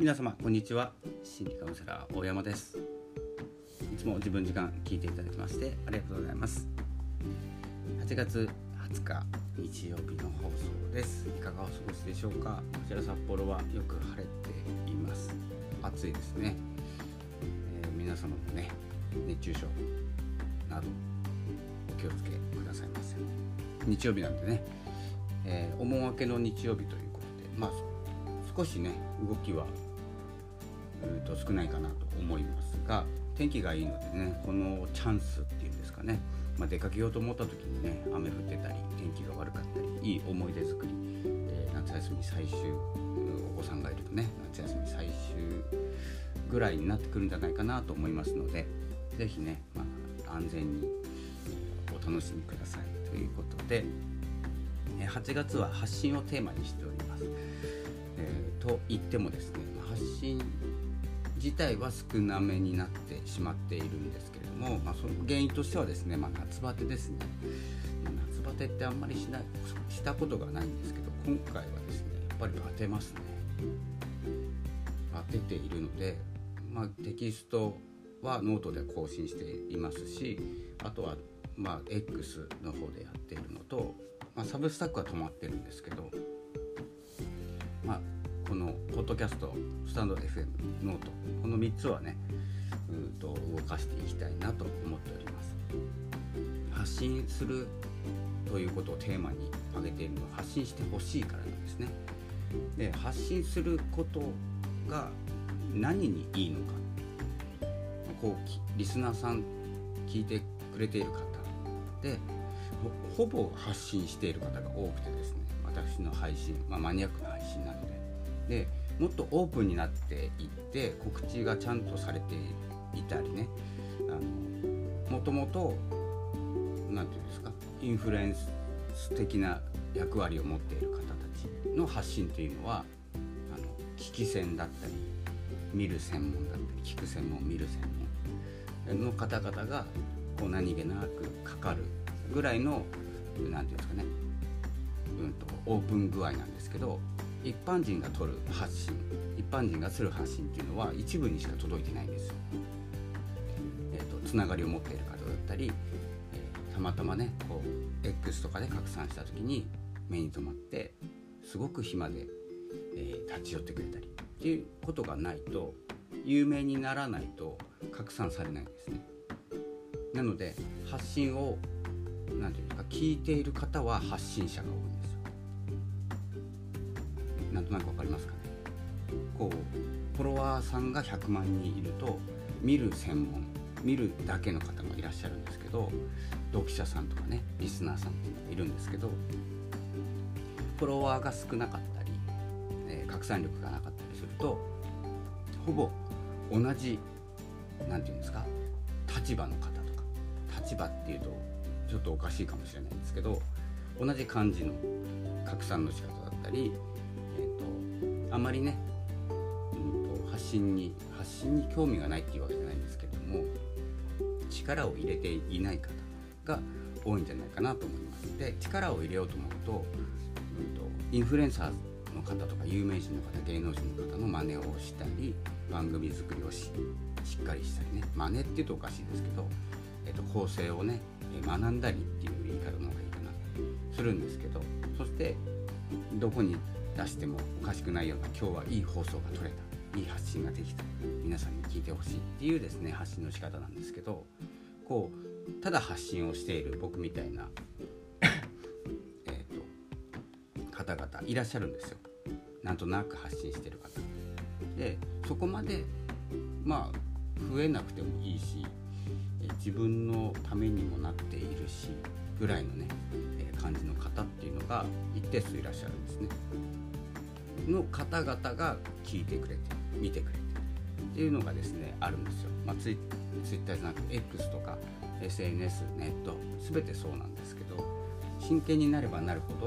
皆様こんにちは。心理カウンセラー大山です。いつも自分時間聞いていただきましてありがとうございます。8月20日日曜日の放送です。いかがお過ごしでしょうか？こちら札幌はよく晴れています。暑いですね、えー、皆様もね熱中症などお気をつけくださいませ。日曜日なんでね、えー、お盆明けの日曜日ということでまあ少しね動きはと少ないかなと思いますが天気がいいのでねこのチャンスっていうんですかね、まあ、出かけようと思った時にね雨降ってたり天気が悪かったりいい思い出作り、えー、夏休み最終お子さんがいるとね夏休み最終ぐらいになってくるんじゃないかなと思いますので是非ね、まあ、安全にお楽しみくださいということで8月は発信をテーマにしております。えー、と言ってもですね発信自体は少なめになってしまっているんですけれども、まあ、その原因としてはですね、まあ、夏バテですね、まあ、夏バテってあんまりしないしたことがないんですけど今回はですねやっぱりバテますね。バテているので、まあ、テキストはノートで更新していますしあとはまあ X の方でやっているのと、まあ、 Substack は止まってるんですけど、このポッドキャストスタンド FM ノートこの3つはねうんと動かしていきたいなと思っております。発信するということをテーマに挙げているのは発信してほしいからなんですね。で発信することが何にいいのか。こうリスナーさん聞いてくれている方でほぼ発信している方が多くてですね私の配信、まあ、マニアックな配信なのででもっとオープンになっていって告知がちゃんとされていたりね。あのもともと何て言うんですかインフルエンス的な役割を持っている方たちの発信というのはあの聞き戦だったり見る専門だったり聞く専門見る専門の方々がこう何気なくかかるぐらいの何て言うんですかねうんと、オープン具合なんですけど一般人が取る発信一般人がする発信っていうのは一部にしか届いてないんですよ。えーと、つながりを持っている方だったり、えー、たまたまねこう X とかで拡散した時に目に留まってすごく暇で、えー、立ち寄ってくれたりっていうことがないと有名にならないと拡散されないんですね。なので発信を何て言うか聞いている方は発信者が多い。なんとなく分かりますかね。こうフォロワーさんが100万人いると見る専門見るだけの方もいらっしゃるんですけど読者さんとかねリスナーさんっているんですけどフォロワーが少なかったり、えー、拡散力がなかったりするとほぼ同じ何て言うんですか立場の方とか立場っていうとちょっとおかしいかもしれないんですけど同じ感じの拡散の仕方だったり、あまりね、うんと、発信に発信に興味がないっていうわけじゃないんですけども力を入れていない方が多いんじゃないかなと思います。で力を入れようと思うと,、うんと、インフルエンサーの方とか有名人の方芸能人の方の真似をしたり番組作りをししっかりしたりね真似っていうとおかしいですけど、えーと構成をね学んだりっていう言い方の方がいいかなするんですけどそしてどこに出してもおかしくないような今日はいい放送が撮れた。いい発信ができた。皆さんに聞いてほしいっていうですね発信の仕方なんですけどこうただ発信をしている僕みたいな えと方々いらっしゃるんですよ。なんとなく発信してる方。でそこまでまあ増えなくてもいいし自分のためにもなっているしぐらいのね、え感じの方っていうのが一定数いらっしゃるんですね。の方々が聞いてくれて見てくれてっていうのがですねあるんですよ。まあ、ツイツイッターじゃなくて X とか SNS ネット全てそうなんですけど真剣になればなるほど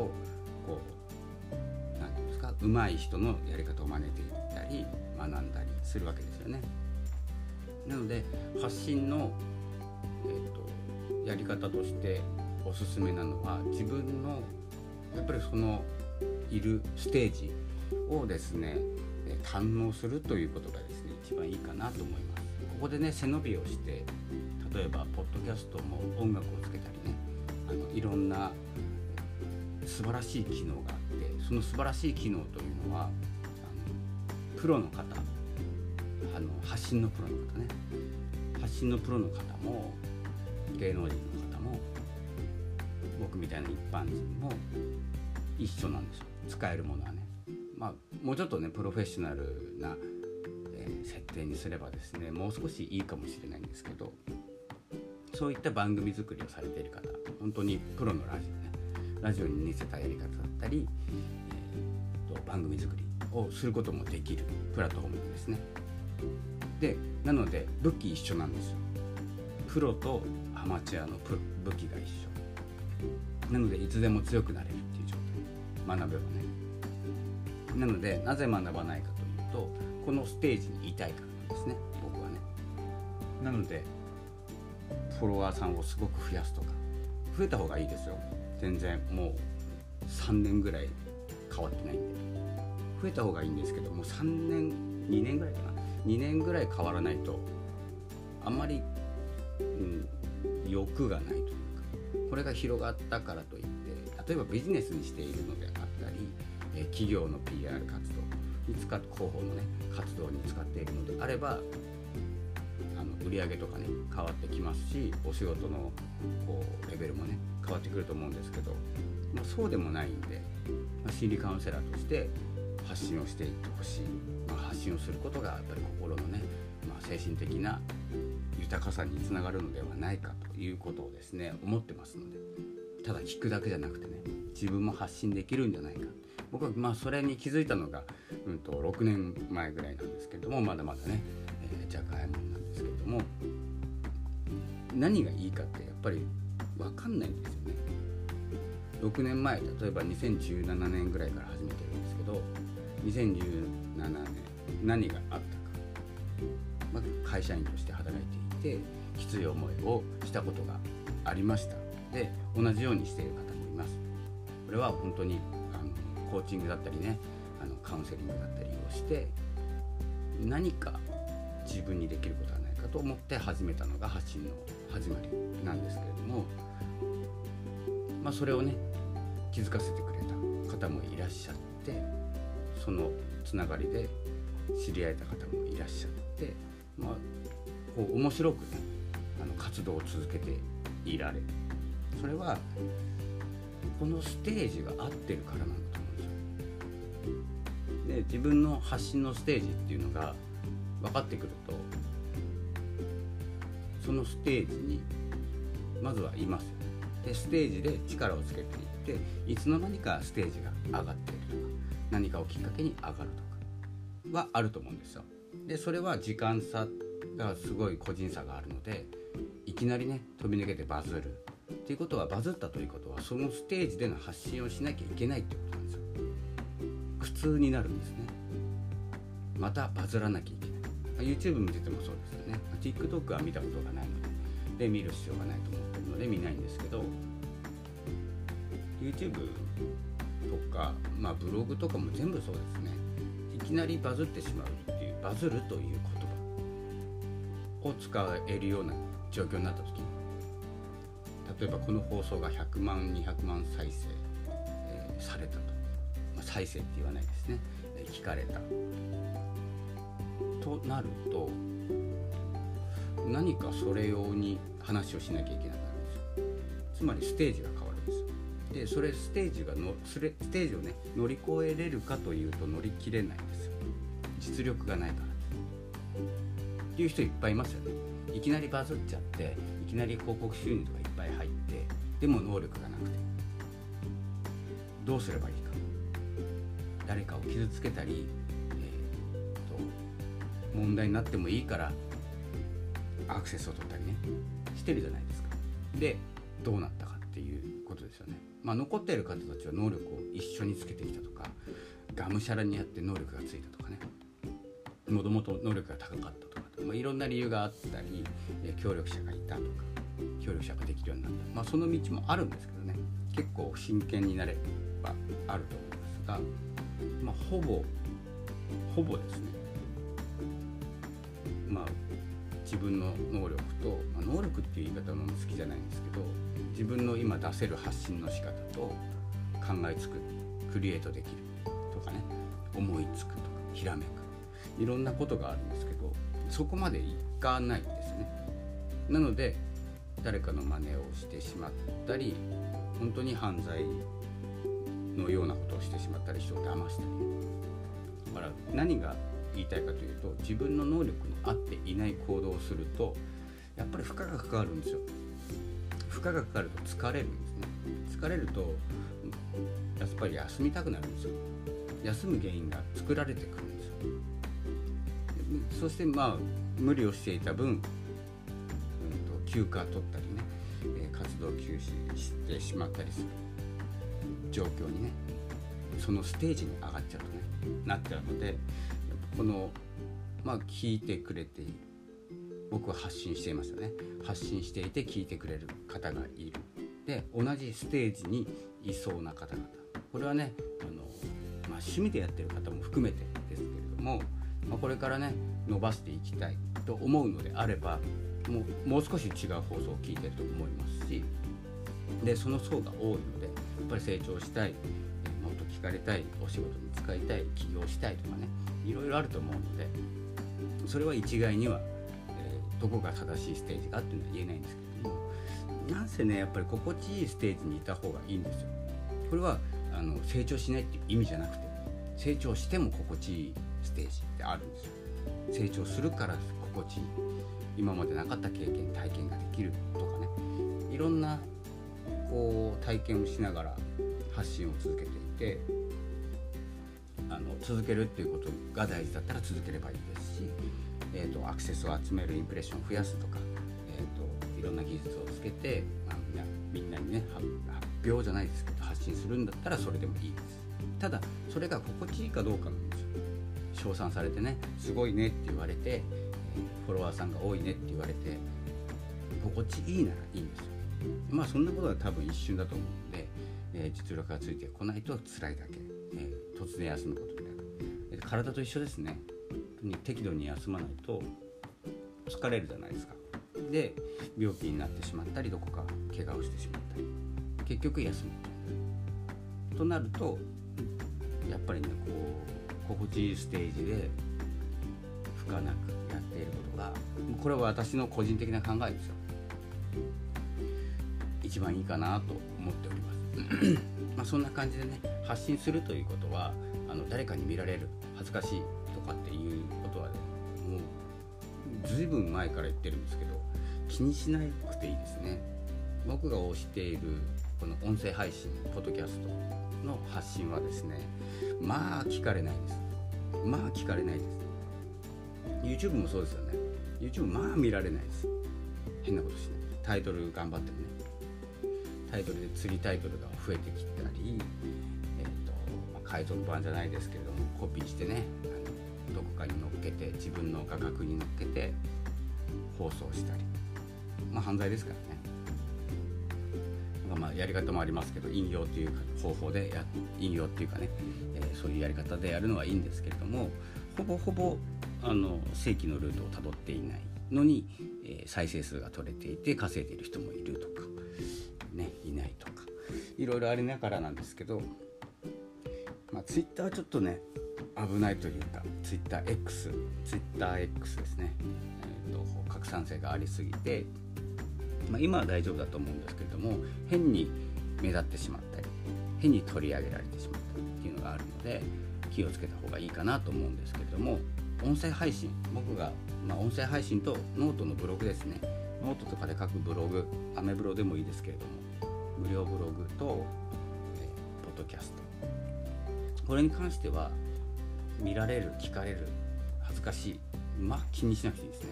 こう何て言うんですか上手い人のやり方を真似ていったり学んだりするわけですよね。なので発信のえーと、やり方としておすすめなのは自分のやっぱりそのいるステージをですね堪能するということがですね一番いいかなと思います。ここでね背伸びをして例えばポッドキャストも音楽をつけたりねあのいろんな素晴らしい機能があってその素晴らしい機能というのはあのプロの方あの発信のプロの方ね発信のプロの方も芸能人の方も僕みたいな一般人も一緒なんですよ使えるものはね。まあ、もうちょっとねプロフェッショナルな、えー、設定にすればですねもう少しいいかもしれないんですけどそういった番組作りをされている方本当にプロのラジオねラジオに似せたやり方だったり、えー、と番組作りをすることもできるプラットフォームですね。でなので武器一緒なんですよ。プロとアマチュアの武器が一緒なのでいつでも強くなれるっていう状態学べばねなのでなぜ学ばないかというとこのステージにいたいからなんですね。僕はね。なのでフォロワーさんをすごく増やすとか増えた方がいいですよ。全然もう3年ぐらい変わってないんで。増えた方がいいんですけどもう3年2年ぐらいかな。2年ぐらい変わらないとあんまり、うん、欲がないというかこれが広がったからといって例えばビジネスにしているので、企業の PR 活動に使っ広報のね活動に使っているのであればあの売り上げとかね変わってきますしお仕事のこうレベルもね変わってくると思うんですけど、まあ、そうでもないんで、まあ、心理カウンセラーとして発信をしていってほしい、まあ、発信をすることがやっぱり心のね、まあ、精神的な豊かさにつながるのではないかということをですね思ってますのでただ聞くだけじゃなくてね自分も発信できるんじゃないか。僕はまあそれに気づいたのが、うんと、6年前ぐらいなんですけれどもまだまだね、え、じゃがいもなんですけれども何がいいかってやっぱり分かんないんですよね。6年前例えば2017年ぐらいから始めてるんですけど2017年何があったか、まあ、会社員として働いていてきつい思いをしたことがありました。で同じようにしている方もいます。これは本当にコーチングだったりねあのカウンセリングだったりをして何か自分にできることはないかと思って始めたのが発信の始まりなんですけれどもまあそれをね気づかせてくれた方もいらっしゃってそのつながりで知り合えた方もいらっしゃってまあこう面白くねあの活動を続けていられる。それはこのステージが合ってるからなんだと思うんで。自分の発信のステージっていうのが分かってくるとそのステージにまずはいます。でステージで力をつけていっていつの間にかステージが上がっているとか何かをきっかけに上がるとかはあると思うんですよ。でそれは時間差がすごい個人差があるのでいきなりね飛び抜けてバズるっていうことはバズったということはそのステージでの発信をしなきゃいけないってことなんですよ苦痛になるんですね。またバズらなきゃいけない。YouTube 見ててもそうですよね。TikTok は見たことがないので。で見る必要がないと思ってるので見ないんですけど YouTube とか、まあ、ブログとかも全部そうですね。いきなりバズってしまうっていうバズるという言葉を使えるような状況になった時例えばこの放送が100万200万再生、えー、されたと、再生って言わないですね、え、聞かれた。となると何かそれ用に話をしなきゃいけなくなるんですよ。つまりステージが変わるんですでそれステージがのスレステージをね乗り越えれるかというと乗り切れないんですよ。実力がないから。っていう人いっぱいいますよね。いきなりバズっちゃっていきなり広告収入とかいっぱい入ってでも能力がなくて。どうすればいい？誰かを傷つけたり、えー、と問題になってもいいからアクセスを取ったりねしてるじゃないですか。でどうなったかっていうことですよね。まあ残っている方たちは能力を一緒につけてきたとかがむしゃらにやって能力がついたとかね。もともと能力が高かったとか、まあ、いろんな理由があったり協力者がいたとか協力者ができるようになった、まあ、その道もあるんですけどね。結構真剣になればあると思いますが、まあ、ほぼほぼですねまあ自分の能力と、まあ、能力っていう言い方も好きじゃないんですけど自分の今出せる発信の仕方と考えつくクリエイトできるとかね思いつくとかひらめくいろんなことがあるんですけどそこまでいかないんですね。なので誰かの真似をしてしまったり本当に犯罪してしまったり人を騙したり。だから何が言いたいかというと自分の能力に合っていない行動をするとやっぱり負荷がかかるんですよ。負荷がかかると疲れるんですね。疲れるとやっぱり休みたくなるんですよ。休む原因が作られてくるんですよ。そしてまあ無理をしていた分、うん、と休暇取ったりね、え活動休止してしまったりする状況にねそのステージに上がっちゃうとねなっちゃうのでこのまあ聞いてくれている僕は発信していますよね。発信していて聞いてくれる方がいる。で同じステージにいそうな方々。これはねあの、まあ、趣味でやってる方も含めてですけれども、まあ、これからね伸ばしていきたいと思うのであればもうもう少し違う放送を聞いてると思いますしでその層が多いのでやっぱり成長したい。かれたいお仕事に使いたい起業したいとかねいろいろあると思うのでそれは一概には、えー、どこが正しいステージかっていうのは言えないんですけどもなんせねやっぱり心地いいステージにいた方がいいんですよ。これはあの成長しないっていう意味じゃなくて成長しても心地いいステージってあるんですよ。成長するから心地いい今までなかった経験体験ができるとかねいろんなこう体験をしながら発信を続けていてあの続けるっていうことが大事だったら続ければいいですし、えーと、アクセスを集めるインプレッションを増やすとか、えーと、いろんな技術をつけて、まあ、みんなにね発表じゃないですけど発信するんだったらそれでもいいです。ただそれが心地いいかどうかなんですよ。称賛されてねすごいねって言われてフォロワーさんが多いねって言われて心地いいならいいんですよ。まあそんなことは多分一瞬だと思うんで、えー、実力がついてこないと辛いだけ、えー、突然休むことになる、体と一緒ですね。適度に休まないと疲れるじゃないですか。で病気になってしまったりどこか怪我をしてしまったり。結局休むとなるとやっぱりねこう心地いいステージで負荷なくやっていることがこれは私の個人的な考えですよ。一番いいかなと思っております。まそんな感じでね発信するということはあの誰かに見られる恥ずかしいとかっていうことは、ね、もう随分前から言ってるんですけど気にしなくていいですね。僕が推しているこの音声配信ポッドキャストの発信はですねまあ聞かれないです。まあ聞かれないです。YouTube もそうですよね。YouTube まあ見られないです。変なことしない。タイトル頑張ってもね。タイトルで釣りタイトルが増えてきたり、えーとまあ、海賊版じゃないですけれどもコピーしてねあのどこかに乗っけて自分の画角に乗っけて放送したり。まあ犯罪ですからね。まあ、やり方もありますけど引用っていう方法でや引用っていうかね、えー、そういうやり方でやるのはいいんですけれどもほぼほぼあの正規のルートをたどっていないのに、えー、再生数が取れていて稼いでいる人もいるとか。ねいないとかいろいろありながらなんですけど、まあ、ツイッターはちょっとね危ないというかツイッター X ツイッター X ですね、えーと、拡散性がありすぎて、まあ、今は大丈夫だと思うんですけれども変に目立ってしまったり変に取り上げられてしまったりっていうのがあるので気をつけた方がいいかなと思うんですけれども音声配信僕が、まあ、音声配信とノートのブログですね。ノートとかで書くブログアメブロでもいいですけれども無料ブログと、えー、ポッドキャスト。これに関しては見られる聞かれる恥ずかしいまあ気にしなくていいですね。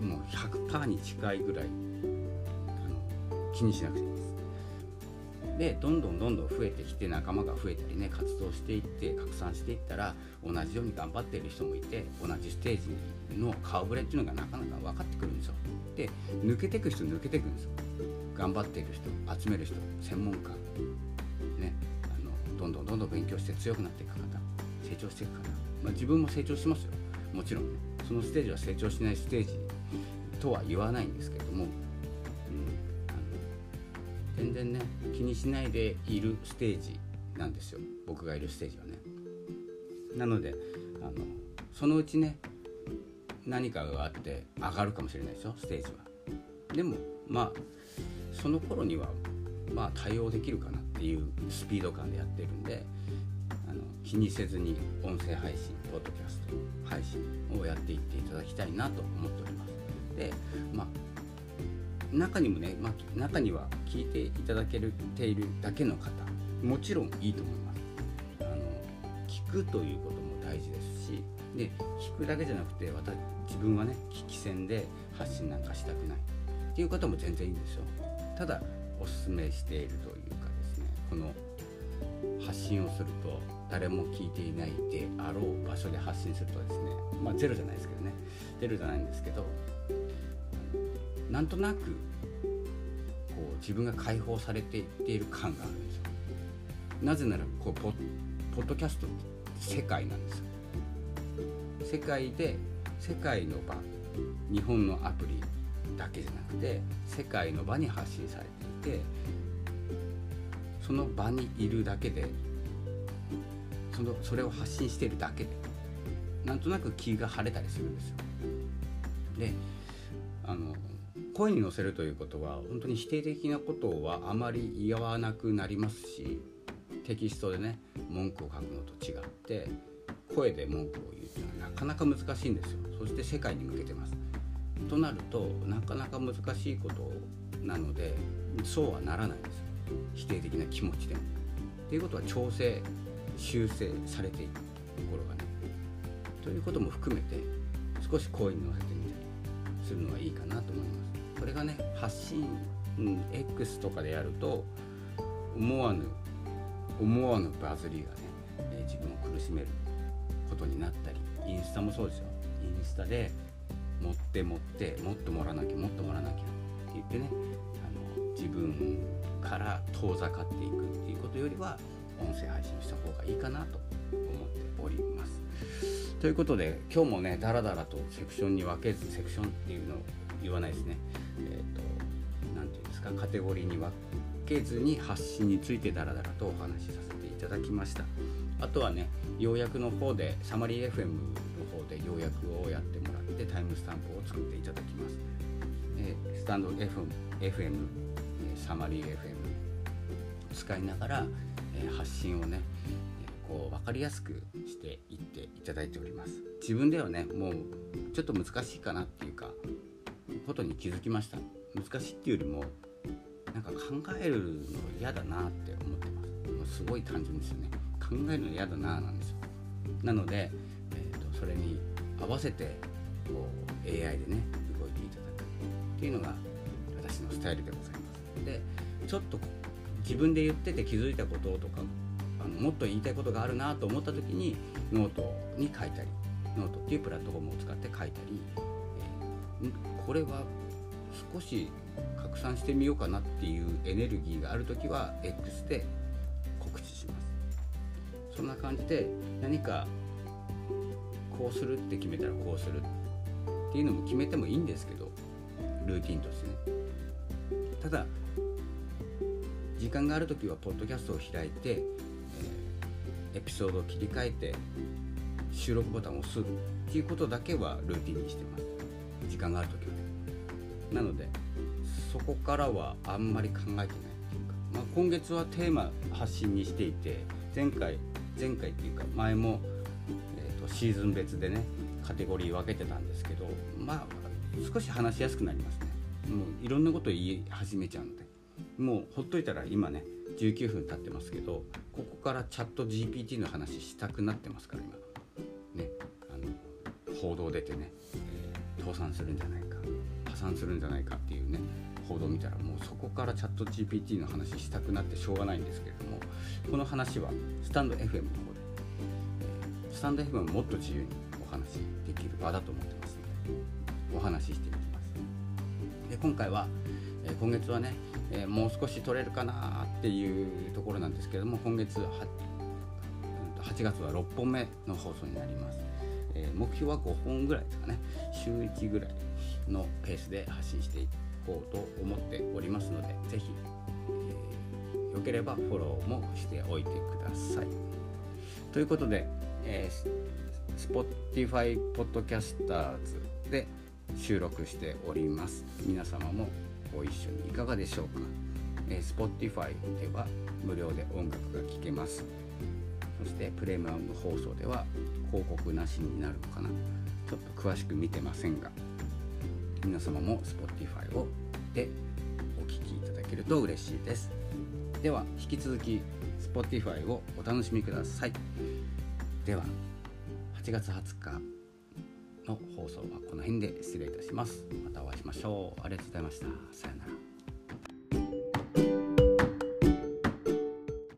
もう100%に近いぐらいあの気にしなくていいです。でどんどんどんどん増えてきて仲間が増えたりね活動していって拡散していったら同じように頑張っている人もいて同じステージにの顔ぶれっていうのがなかなか分かってくるんですよ。で抜けていく人抜けていくんですよ。頑張っている人集める人専門家。ねあのどんどんどんどん勉強して強くなっていく方成長していくかな、まあ、自分も成長しますよ。もちろん。ねそのステージは成長しないステージとは言わないんですけども、うん、あの全然ね気にしないでいるステージなんですよ。僕がいるステージはね。なのであのそのうちね何かがあって上がるかもしれないでしょ？ステージは。でもまあその頃にはまあ対応できるかなっていうスピード感でやってるんであの気にせずに音声配信ポッドキャスト配信をやっていっていただきたいなと思っております。でまあ中にもね、まあ、中には聞いていただけているだけの方もちろんいいと思います。あの聞くということも大事ですしで聞くだけじゃなくて私自分はね聞き戦で発信なんかしたくない。っていう方も全然いいんですよ。ただおすすめしているというかですねこの発信をすると誰も聞いていないであろう場所で発信するとですねまあゼロじゃないですけどね。ゼロじゃないんですけどなんとなくこう自分が解放されていっている感があるんですよ。なぜならこうポポッドキャストって世界なんですよ。世界で世界の場日本のアプリだけじゃなくて世界の場に発信されていてその場にいるだけでそのそれを発信してるだけでなんとなく気が晴れたりするんですよ。であの声に乗せるということは本当に否定的なことはあまり言わなくなりますしテキストでね文句を書くのと違って声で文句を言うっていうのはなかなか難しいんですよ。そして世界に向けてます。となるとなかなか難しいことなのでそうはならないです。否定的な気持ちでも。っていうことは調整修正されていくところがねということも含めて少し声に乗せてみたりするのはいいかなと思います。これがね発信、うん、X とかでやると思わぬ思わぬバズりがね、自分を苦しめる。ことになったりインスタもそうですよインスタで持って持ってもっともらわなきゃもっともらわなきゃって言ってねあの自分から遠ざかっていくっていうことよりは音声配信した方がいいかなと思っております。ということで今日もねダラダラとセクションに分けずセクションっていうのを言わないですね。えっ、ー、と何て言うんですかカテゴリーに分けずに発信についてダラダラとお話しさせてただきました。あとはね要約の方でサマリー FM の方で要約をやってもらってタイムスタンプを作っていただきます。えスタンド FM, FM サマリー FM 使いながら、え発信をねこう分かりやすくしていっていただいております自分ではねもうちょっと難しいかなっていうかことに気づきました難しいっていうよりもなんか考えるの嫌だなって思ってすごい単純ですよね。考えるの嫌だななんですよ。なので、えーと、それに合わせてこう AI でね動いていただくっていうのが私のスタイルでございます。でちょっと自分で言ってて気づいたこととかあのもっと言いたいことがあるなと思った時にノートに書いたりノートっていうプラットフォームを使って書いたり、えー、これは少し拡散してみようかなっていうエネルギーがある時は X でそんな感じで何かこうするって決めたらこうするっていうのも決めてもいいんですけどルーティンとしてね。ただ時間がある時はポッドキャストを開いて、えー、エピソードを切り替えて収録ボタンを押すっていうことだけはルーティンにしてます。時間がある時は。ねなのでそこからはあんまり考えてないっていうか、まあ、今月はテーマ発信にしていて前回前回っていうか前も、えーと、シーズン別でねカテゴリー分けてたんですけどまあ少し話しやすくなりますね。もういろんなこと言い始めちゃうので。もうほっといたら今ね19分経ってますけどここからチャット GPT の話したくなってますから今。ねあの報道出てね、えー、倒産するんじゃないか破産するんじゃないかっていうね報道見たらもうそこからチャット GPT の話したくなってしょうがないんですけれどもこの話はスタンド FM の方で、え、スタンド FM はもっと自由にお話しできる場だと思ってますのでお話ししてみてます。で今回は、え、今月はねえ、もう少し取れるかなっていうところなんですけれども今月8月は6本目の放送になります、目標は5本ぐらいですかね。週1ぐらいのペースで発信していってこうと思っておりますので是非、えー、よければフォローもしておいてください。ということで、えー、Spotify Podcasters で収録しております。皆様もご一緒にいかがでしょうか、えー、Spotify では無料で音楽が聴けます。そしてプレミアム放送では広告なしになるのかな？ちょっと詳しく見てませんが。皆様も Spotify をでお聴きいただけると嬉しいです。では引き続き Spotify をお楽しみください。では8月20日の放送はこの辺で失礼いたします。またお会いしましょう。ありがとうございました。さようなら。